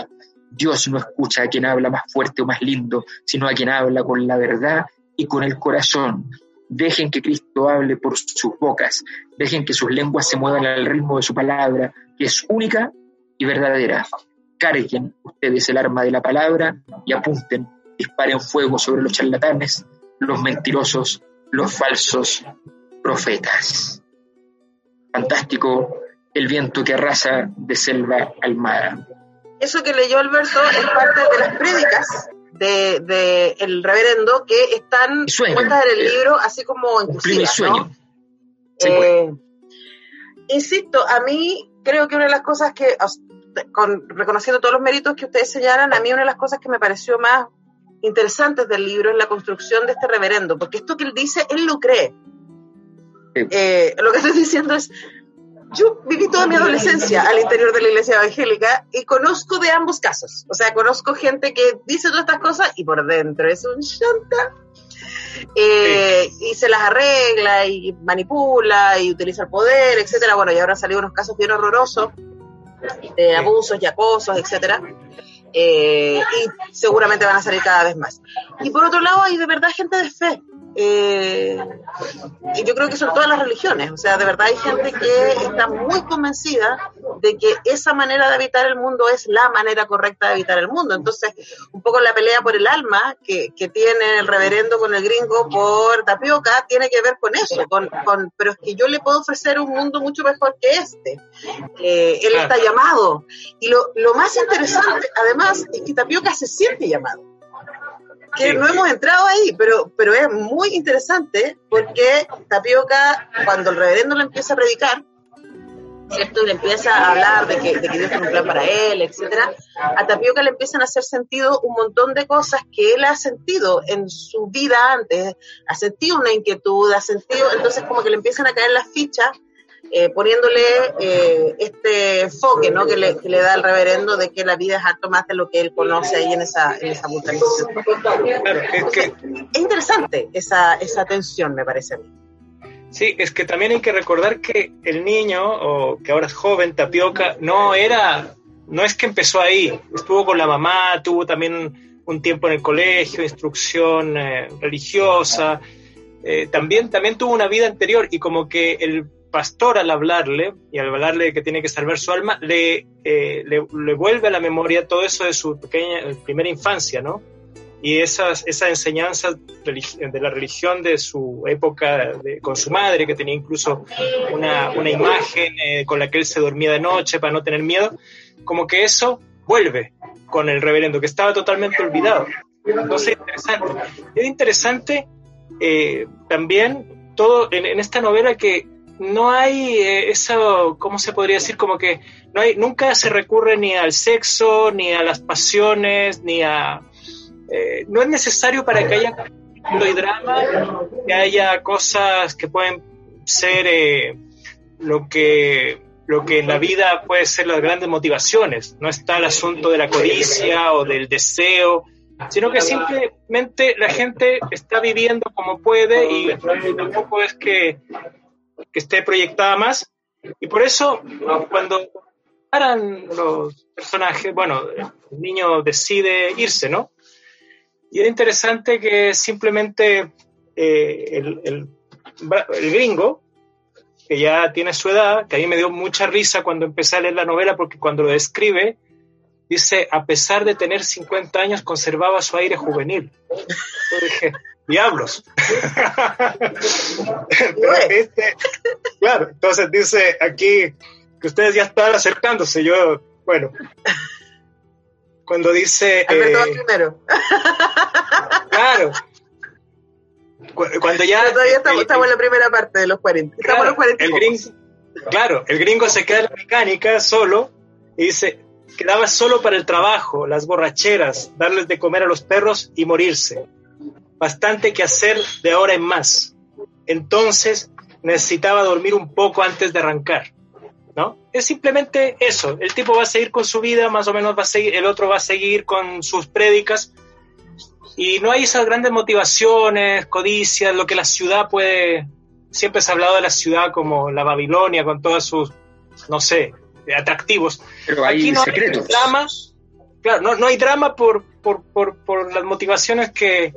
Dios no escucha a quien habla más fuerte o más lindo, sino a quien habla con la verdad y con el corazón. Dejen que Cristo hable por sus bocas, dejen que sus lenguas se muevan al ritmo de su palabra, que es única y verdadera. Carguen ustedes el arma de la palabra y apunten, disparen fuego sobre los charlatanes, los mentirosos, los falsos profetas. Fantástico el viento que arrasa de selva al mar. Eso que leyó Alberto es parte de las prédicas de, de el reverendo que están puestas en el libro, así como sueño. ¿no? Sí, Eh, insisto, a mí creo que una de las cosas que, con, reconociendo todos los méritos que ustedes señalan, a mí una de las cosas que me pareció más interesantes del libro es la construcción de este reverendo, porque esto que él dice, él lo cree. Sí. Eh, lo que estoy diciendo es, yo viví toda mi adolescencia al interior de la iglesia evangélica y conozco de ambos casos. O sea, conozco gente que dice todas estas cosas y por dentro es un chanta. Eh, Y se las arregla y manipula y utiliza el poder, etcétera. Bueno, y ahora han salido unos casos bien horrorosos de abusos y acosos, etcétera. Eh, y seguramente van a salir cada vez más. Y por otro lado, hay de verdad gente de fe. Eh, y yo creo que son todas las religiones, o sea, de verdad hay gente que está muy convencida de que esa manera de habitar el mundo es la manera correcta de habitar el mundo. Entonces, un poco la pelea por el alma que, que tiene el reverendo con el gringo por tapioca tiene que ver con eso, con, con, pero es que yo le puedo ofrecer un mundo mucho mejor que este. Eh, él está llamado. Y lo, lo más interesante, además, es que tapioca se siente llamado que no hemos entrado ahí, pero, pero es muy interesante porque Tapioca, cuando el reverendo le empieza a predicar, ¿cierto? Y le empieza a hablar de que, de que Dios tiene un plan para él, etcétera, a Tapioca le empiezan a hacer sentido un montón de cosas que él ha sentido en su vida antes, ha sentido una inquietud, ha sentido, entonces como que le empiezan a caer las fichas eh, poniéndole eh, este enfoque ¿no? que, le, que le da el reverendo de que la vida es harto más de lo que él conoce ahí en esa, en esa. Claro, es que Es interesante esa, esa tensión, me parece a mí. Sí, es que también hay que recordar que el niño, o que ahora es joven, Tapioca, no era, no es que empezó ahí, estuvo con la mamá, tuvo también un tiempo en el colegio, instrucción eh, religiosa, eh, también, también tuvo una vida anterior y como que el pastor al hablarle y al hablarle que tiene que salvar su alma, le, eh, le, le vuelve a la memoria todo eso de su pequeña, primera infancia, ¿no? y esas, enseñanzas religi- de la religión de su época con su madre, que tenía incluso una, una imagen eh, con la que él se dormía de noche para no tener miedo, como que eso vuelve con el reverendo, que estaba totalmente olvidado. Entonces. Es interesante eh, también todo en esta novela que no hay eh, eso, ¿cómo se podría decir? Como que no hay, nunca se recurre ni al sexo, ni a las pasiones, ni a... eh, no es necesario para que haya y drama, que haya cosas que pueden ser eh, lo que lo que en la vida puede ser las grandes motivaciones. No está el asunto de la codicia o del deseo, sino que simplemente la gente está viviendo como puede y tampoco es que, que esté proyectada más. Y por eso, cuando paran los personajes, bueno, el niño decide irse, ¿no? Y es interesante que simplemente eh, el, el, el gringo, que ya tiene su edad, que a mí me dio mucha risa cuando empecé a leer la novela, porque cuando lo describe, dice, a pesar de tener 50 años, conservaba su aire juvenil. Yo dije, diablos. *laughs* Este, claro, entonces dice aquí que ustedes ya están acercándose. Yo, bueno, cuando dice... Alberto eh, primero. *laughs* claro. Cu- Cuando ya... Pero todavía estamos, el- estamos en la primera parte de los 40. Estamos en los 40. y el gringo, claro, el gringo se queda en la mecánica solo y dice, quedaba solo para el trabajo, las borracheras, darles de comer a los perros y morirse. Bastante que hacer de ahora en más. Entonces necesitaba dormir un poco antes de arrancar. ¿No? Es simplemente eso. El tipo va a seguir con su vida, más o menos va a seguir, el otro va a seguir con sus prédicas. Y no hay esas grandes motivaciones, codicias, lo que la ciudad puede. Siempre se ha hablado de la ciudad como la Babilonia, con todos sus, no sé, atractivos. Pero hay Aquí no secretos. hay drama. Claro, no, no hay drama por, por, por, por las motivaciones que,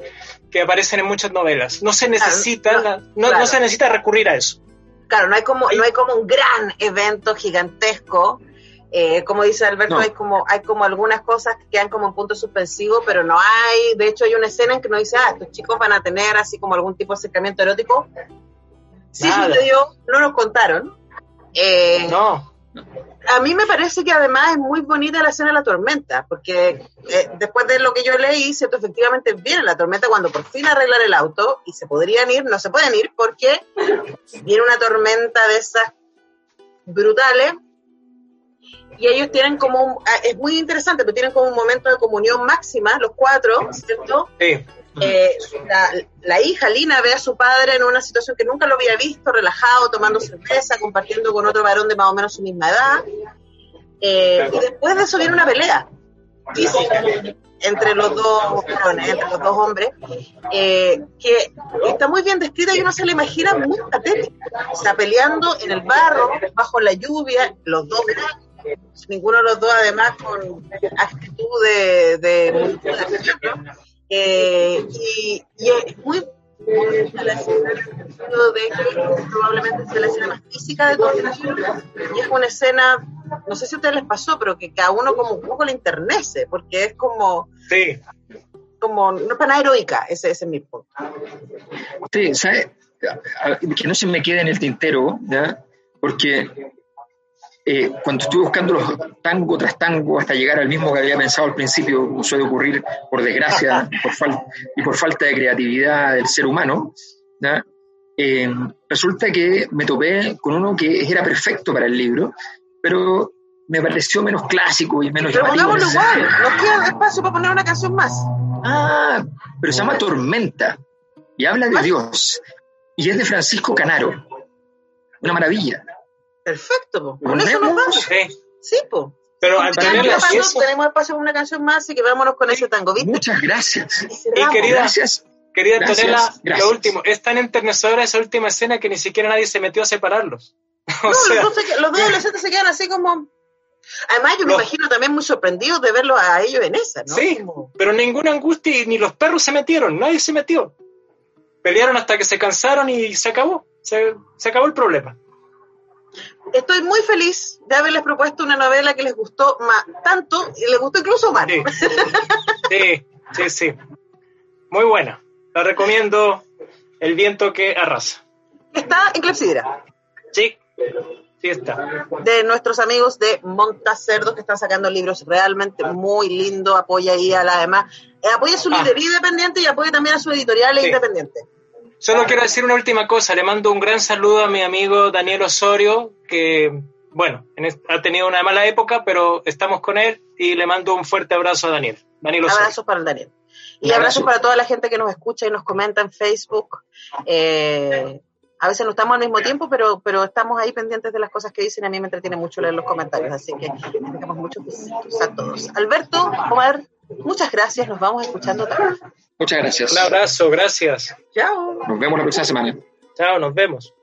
que aparecen en muchas novelas. No se necesita, no, la- no, claro. no se necesita recurrir a eso. Claro, no hay como, no hay como un gran evento gigantesco. Eh, como dice Alberto, No. hay como, hay como algunas cosas que quedan como en punto suspensivo, pero no hay, de hecho hay una escena en que nos dice, ah, estos chicos van a tener así como algún tipo de acercamiento erótico. Sí Nada. sucedió, no nos contaron. Eh, No, a mí me parece que además es muy bonita la escena de la tormenta, porque eh, después de lo que yo leí, cierto, efectivamente viene la tormenta cuando por fin arreglan el auto y se podrían ir, no se pueden ir porque viene una tormenta de esas brutales y ellos tienen como un, ah, es muy interesante, pero tienen como un momento de comunión máxima, los cuatro, ¿cierto? sí. Eh, la, la hija Lina ve a su padre en una situación que nunca lo había visto, relajado, tomando cerveza, compartiendo con otro varón de más o menos su misma edad. Eh, y después de eso viene una pelea física entre los dos varones, entre los dos hombres, eh, que está muy bien descrita y uno se la imagina muy patética. O sea, peleando en el barro, bajo la lluvia, los dos ninguno de los dos además con actitud de eh, y, y es muy a la escena en el sentido de que probablemente sea la escena más física de toda la película. Y es una escena, no sé si a ustedes les pasó, pero que a uno como un poco le internece, porque es como, Sí, como no es para nada heroica, ese, ese es mi punto. Sí, ¿sabe? A- a- Que no se me quede en el tintero, ¿ya? Porque eh, cuando estuve buscando los tango tras tango hasta llegar al mismo que había pensado al principio, como suele ocurrir, por desgracia, *laughs* por fal- y por falta de creatividad del ser humano. Eh, resulta que me topé con uno que era perfecto para el libro, pero me pareció menos clásico y menos Pero llamativo. pongámoslo igual, nos queda *laughs* espacio para poner una canción más. Ah, pero se llama Tormenta y habla de Dios. Y es de Francisco Canaro. Una maravilla. Perfecto, po. con eso nos vamos. sí. Sí, po. Pero y eso- tenemos espacio para una canción más, así que vámonos con ese tango, ¿viste? Muchas gracias. Y. Y querida- Gracias. Querida Gracias, Antonella, gracias. lo último, es tan enternecedora esa última escena que ni siquiera nadie se metió a separarlos. *laughs* o No, sea, los, dos se los dos adolescentes se quedan así como... Además, yo me Los- imagino también muy sorprendidos de verlos a ellos en esa, ¿no? sí, Como- pero ninguna angustia y ni los perros se metieron, nadie se metió. Pelearon hasta que se cansaron y se acabó, se, se acabó el problema. Estoy muy feliz de haberles propuesto una novela que les gustó más, tanto, y les gustó incluso más. Sí, sí, sí, sí. Muy buena. La recomiendo El viento que arrasa. Está en Clepsidra, Sí, sí está. de nuestros amigos de Montacerdos que están sacando libros realmente muy lindo. Apoya ahí a la demás. eh, apoya su Ah. librería independiente y apoya también a su editorial Sí. independiente. Solo quiero decir una última cosa. Le mando un gran saludo a mi amigo Daniel Osorio, que, bueno, ha tenido una mala época, pero estamos con él y le mando un fuerte abrazo a Daniel. Daniel Osorio. Abrazos para el Daniel. Y abrazos abrazo. para toda la gente que nos escucha y nos comenta en Facebook. Eh, a veces no estamos al mismo tiempo, pero, pero estamos ahí pendientes de las cosas que dicen. A mí me entretiene mucho leer los comentarios, así que les dejamos muchos besitos a todos. Alberto, Omar, muchas gracias. Nos vamos escuchando tarde. Muchas gracias. Un abrazo, gracias. Chao. Nos vemos la próxima semana. Chao, nos vemos.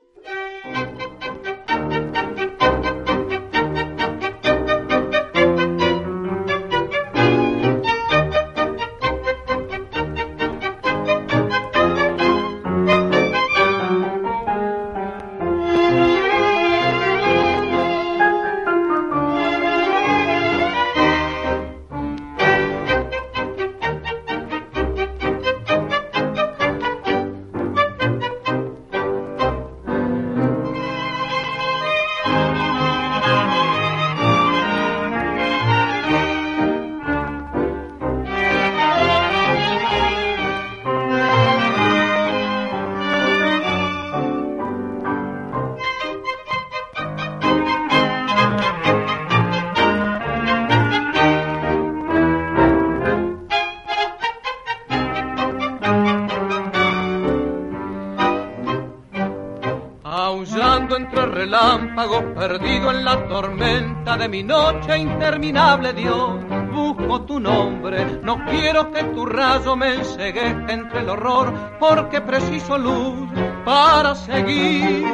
Tormenta de mi noche interminable, Dios, busco tu nombre. No quiero que tu rayo me enseguezca entre el horror, porque preciso luz para seguir.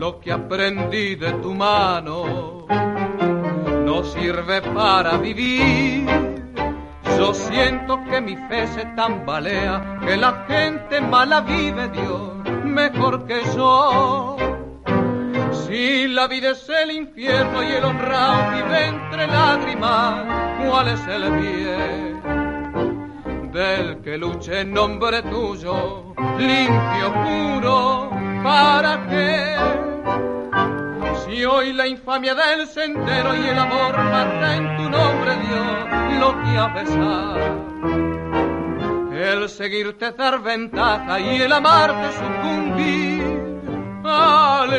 Lo que aprendí de tu mano no sirve para vivir. Yo siento que mi fe se tambalea, que la gente mala vive, Dios, mejor que yo. Si la vida es el infierno y el honrado vive entre lágrimas, ¿cuál es el bien? Del que luche en nombre tuyo, limpio, puro, ¿para qué? Si hoy la infamia del sendero y el amor mata en tu nombre, Dios, lo que a besar. El seguirte dar ventaja y el amarte sucumbir al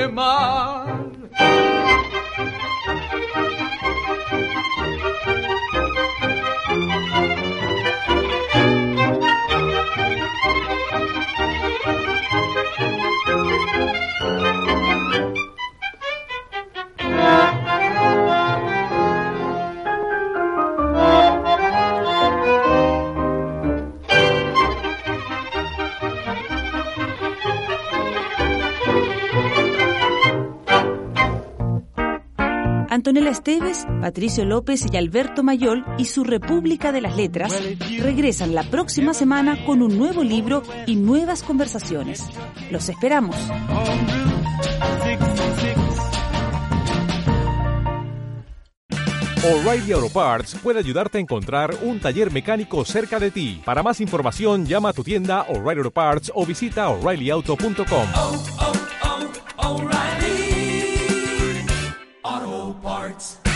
mal. Antonella Esteves, Patricio López y Alberto Mayol y su República de las Letras regresan la próxima semana con un nuevo libro y nuevas conversaciones. Los esperamos. O'Reilly Auto Parts puede ayudarte a encontrar un taller mecánico cerca de ti. Para más información, llama a tu tienda O'Reilly Auto Parts o visita oreillyauto.com. Parts.